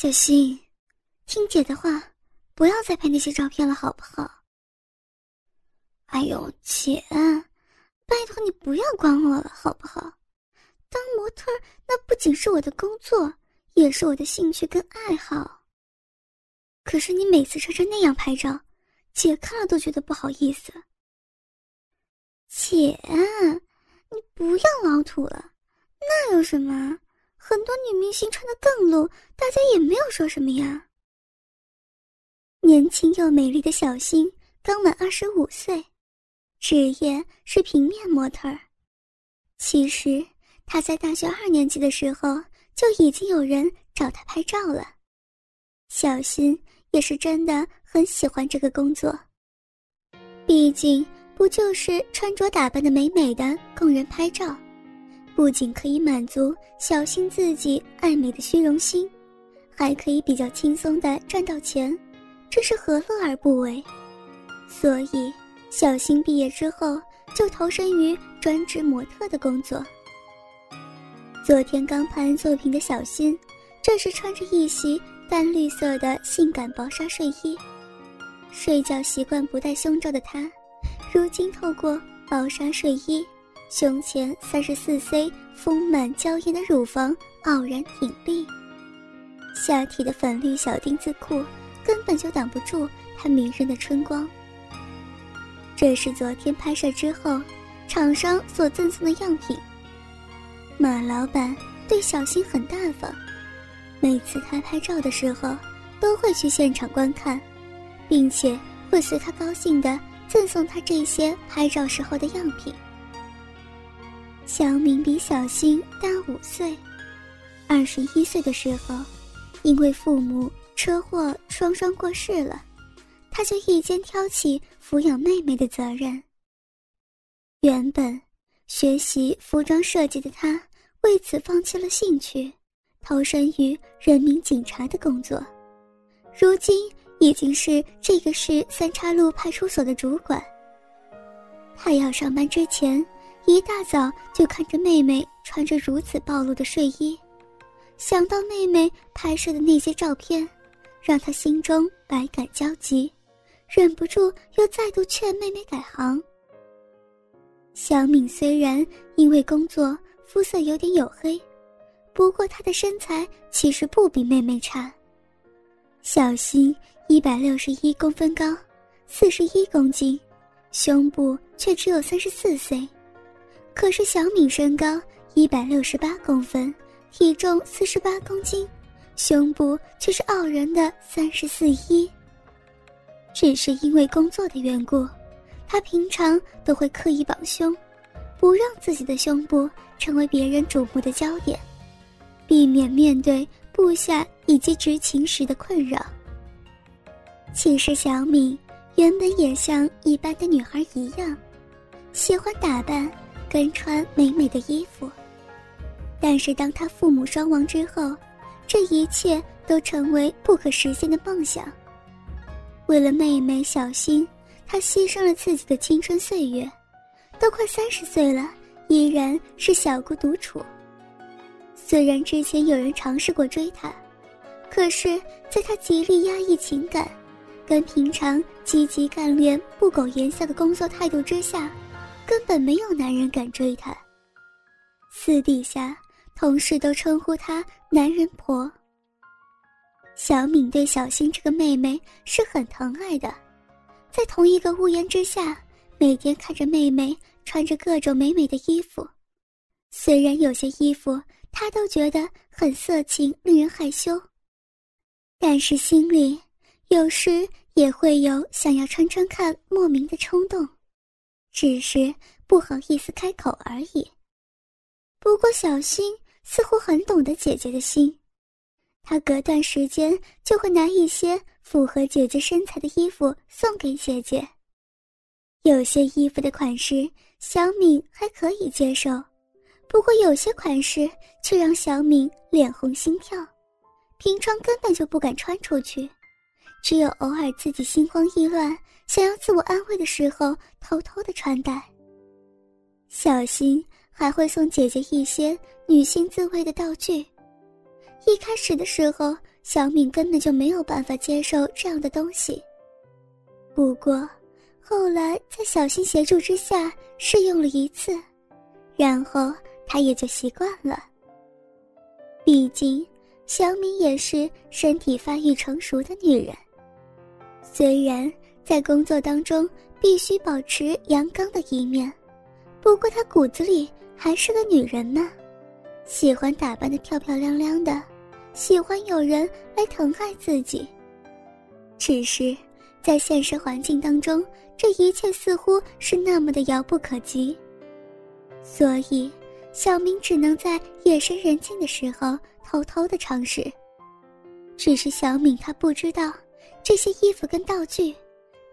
小新，听姐的话，不要再拍那些照片了，好不好？哎呦，姐，拜托你不要管我了，好不好？当模特那不仅是我的工作，也是我的兴趣跟爱好。可是你每次穿成那样拍照，姐看了都觉得不好意思。姐，你不要老土了，那有什么？很多女明星穿的更露，大家也没有说什么呀。年轻又美丽的小新刚满二十五岁，职业是平面模特儿。其实他在大学二年级的时候就已经有人找他拍照了。小新也是真的很喜欢这个工作，毕竟不就是穿着打扮的美美的供人拍照。不仅可以满足小新自己爱美的虚荣心，还可以比较轻松的赚到钱，这是何乐而不为？所以，小新毕业之后就投身于专职模特的工作。昨天刚拍完作品的小新，这时穿着一袭淡绿色的性感薄纱睡衣，睡觉习惯不戴胸罩的他，如今透过薄纱睡衣。胸前三十四 C 丰满娇艳的乳房傲然挺立，下体的粉绿小丁字裤根本就挡不住她迷人的春光。这是昨天拍摄之后厂商所赠送的样品。马老板对小新很大方，每次他拍照的时候都会去现场观看，并且会随他高兴的赠送他这些拍照时候的样品。小敏比小新大五岁，二十一岁的时候，因为父母车祸双双过世了，他就一肩挑起抚养妹妹的责任。原本学习服装设计的他，为此放弃了兴趣，投身于人民警察的工作，如今已经是这个市三岔路派出所的主管。他要上班之前。一大早就看着妹妹穿着如此暴露的睡衣，想到妹妹拍摄的那些照片，让他心中百感交集，忍不住又再度劝妹妹改行。小敏虽然因为工作肤色有点黝黑，不过她的身材其实不比妹妹差。小新一百六十一公分高，四十一公斤，胸部却只有三十四 C。可是小敏身高一百六十八公分，体重四十八公斤，胸部却是傲人的三十四一。只是因为工作的缘故，她平常都会刻意绑胸，不让自己的胸部成为别人瞩目的焦点，避免面对部下以及执勤时的困扰。其实小敏原本也像一般的女孩一样，喜欢打扮。跟穿美美的衣服，但是当他父母双亡之后，这一切都成为不可实现的梦想。为了妹妹小新，他牺牲了自己的青春岁月，都快三十岁了，依然是小姑独处。虽然之前有人尝试过追她，可是在她极力压抑情感，跟平常积极干练、不苟言笑的工作态度之下。根本没有男人敢追她。私底下，同事都称呼她“男人婆”。小敏对小新这个妹妹是很疼爱的，在同一个屋檐之下，每天看着妹妹穿着各种美美的衣服，虽然有些衣服她都觉得很色情，令人害羞，但是心里有时也会有想要穿穿看莫名的冲动。只是不好意思开口而已。不过小新似乎很懂得姐姐的心，他隔段时间就会拿一些符合姐姐身材的衣服送给姐姐。有些衣服的款式小敏还可以接受，不过有些款式却让小敏脸红心跳，平常根本就不敢穿出去。只有偶尔自己心慌意乱，想要自我安慰的时候，偷偷的穿戴。小新还会送姐姐一些女性自慰的道具。一开始的时候，小敏根本就没有办法接受这样的东西。不过，后来在小新协助之下试用了一次，然后她也就习惯了。毕竟，小敏也是身体发育成熟的女人，虽然在工作当中必须保持阳刚的一面，不过她骨子里还是个女人嘛，喜欢打扮的漂漂亮亮的。喜欢有人来疼爱自己，只是在现实环境当中，这一切似乎是那么的遥不可及。所以，小明只能在夜深人静的时候偷偷的尝试。只是小敏她不知道，这些衣服跟道具，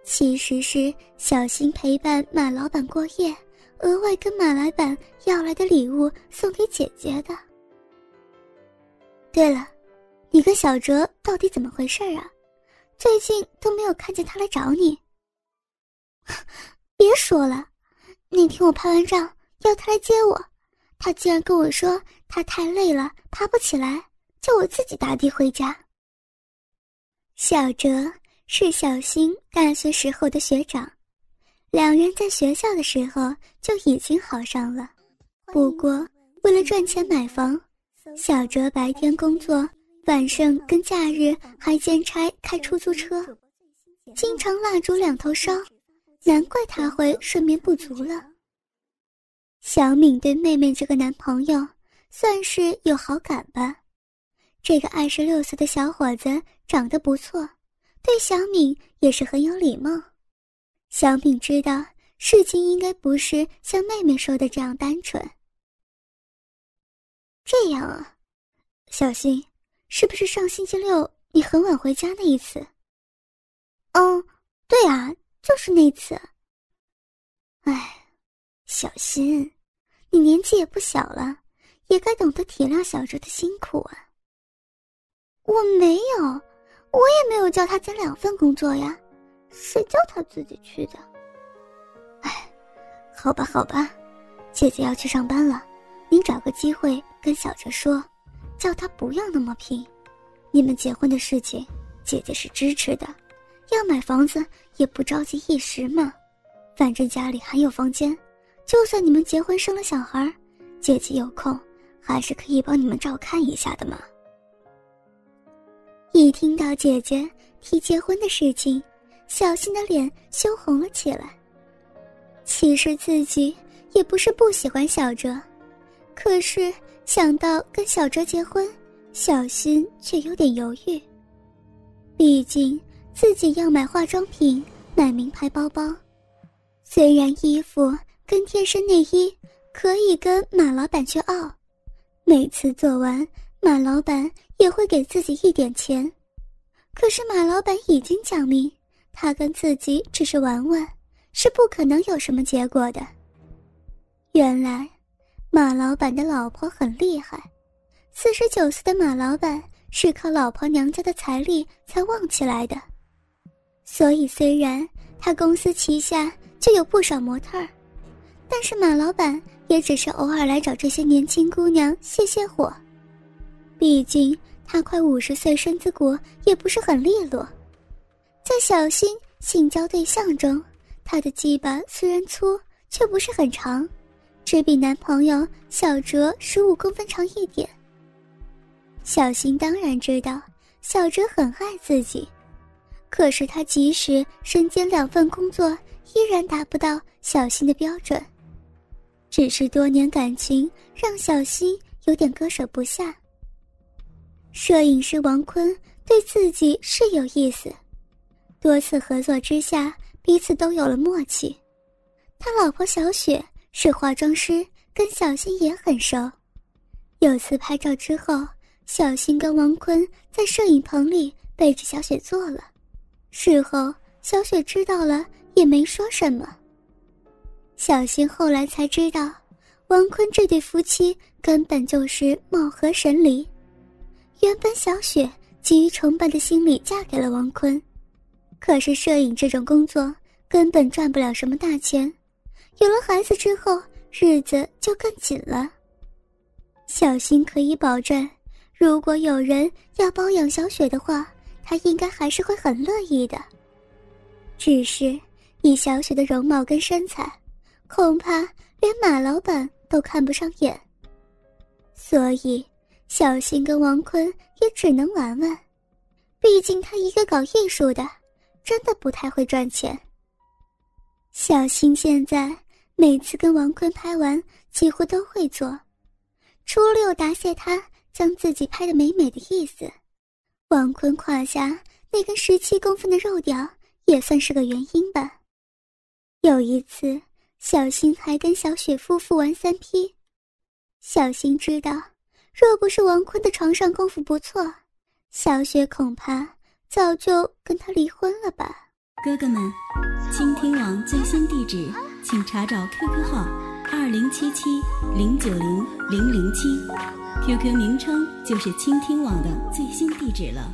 其实是小新陪伴马老板过夜，额外跟马老板要来的礼物，送给姐姐的。对了。你跟小哲到底怎么回事啊？最近都没有看见他来找你。别说了，那天我拍完照要他来接我，他竟然跟我说他太累了，爬不起来，叫我自己打的回家。小哲是小新大学时候的学长，两人在学校的时候就已经好上了。不过为了赚钱买房，小哲白天工作。晚上跟假日还兼差开出租车，经常蜡烛两头烧，难怪他会睡眠不足了。小敏对妹妹这个男朋友算是有好感吧，这个二十六岁的小伙子长得不错，对小敏也是很有礼貌。小敏知道事情应该不是像妹妹说的这样单纯。这样啊，小新。是不是上星期六你很晚回家那一次？嗯，对啊，就是那次。哎，小新，你年纪也不小了，也该懂得体谅小哲的辛苦啊。我没有，我也没有叫他兼两份工作呀，谁叫他自己去的？哎，好吧，好吧，姐姐要去上班了，您找个机会跟小哲说。叫他不要那么拼，你们结婚的事情，姐姐是支持的。要买房子也不着急一时嘛，反正家里还有房间。就算你们结婚生了小孩，姐姐有空还是可以帮你们照看一下的嘛。一听到姐姐提结婚的事情，小新的脸羞红了起来。其实自己也不是不喜欢小哲，可是。想到跟小哲结婚，小新却有点犹豫。毕竟自己要买化妆品、买名牌包包，虽然衣服跟贴身内衣可以跟马老板去傲，每次做完马老板也会给自己一点钱，可是马老板已经讲明，他跟自己只是玩玩，是不可能有什么结果的。原来。马老板的老婆很厉害，四十九岁的马老板是靠老婆娘家的财力才旺起来的，所以虽然他公司旗下就有不少模特儿，但是马老板也只是偶尔来找这些年轻姑娘泄泄火。毕竟他快五十岁，身子骨也不是很利落，在小新性交对象中，他的鸡巴虽然粗，却不是很长。只比男朋友小哲十五公分长一点。小新当然知道小哲很爱自己，可是他即使身兼两份工作，依然达不到小新的标准。只是多年感情让小新有点割舍不下。摄影师王坤对自己是有意思，多次合作之下，彼此都有了默契。他老婆小雪。是化妆师，跟小新也很熟。有次拍照之后，小新跟王坤在摄影棚里背着小雪做了。事后，小雪知道了也没说什么。小新后来才知道，王坤这对夫妻根本就是貌合神离。原本小雪基于崇拜的心理嫁给了王坤，可是摄影这种工作根本赚不了什么大钱。有了孩子之后，日子就更紧了。小新可以保证，如果有人要包养小雪的话，他应该还是会很乐意的。只是以小雪的容貌跟身材，恐怕连马老板都看不上眼。所以，小新跟王坤也只能玩玩。毕竟他一个搞艺术的，真的不太会赚钱。小新现在每次跟王坤拍完，几乎都会做。初六答谢他将自己拍的美美的意思，王坤胯下那根十七公分的肉屌也算是个原因吧。有一次，小新还跟小雪夫妇玩三 P，小新知道，若不是王坤的床上功夫不错。小雪恐怕早就跟他离婚了吧。哥哥们，倾听网最新地址，请查找 QQ 号二零七七零九零零零七，QQ 名称就是倾听网的最新地址了。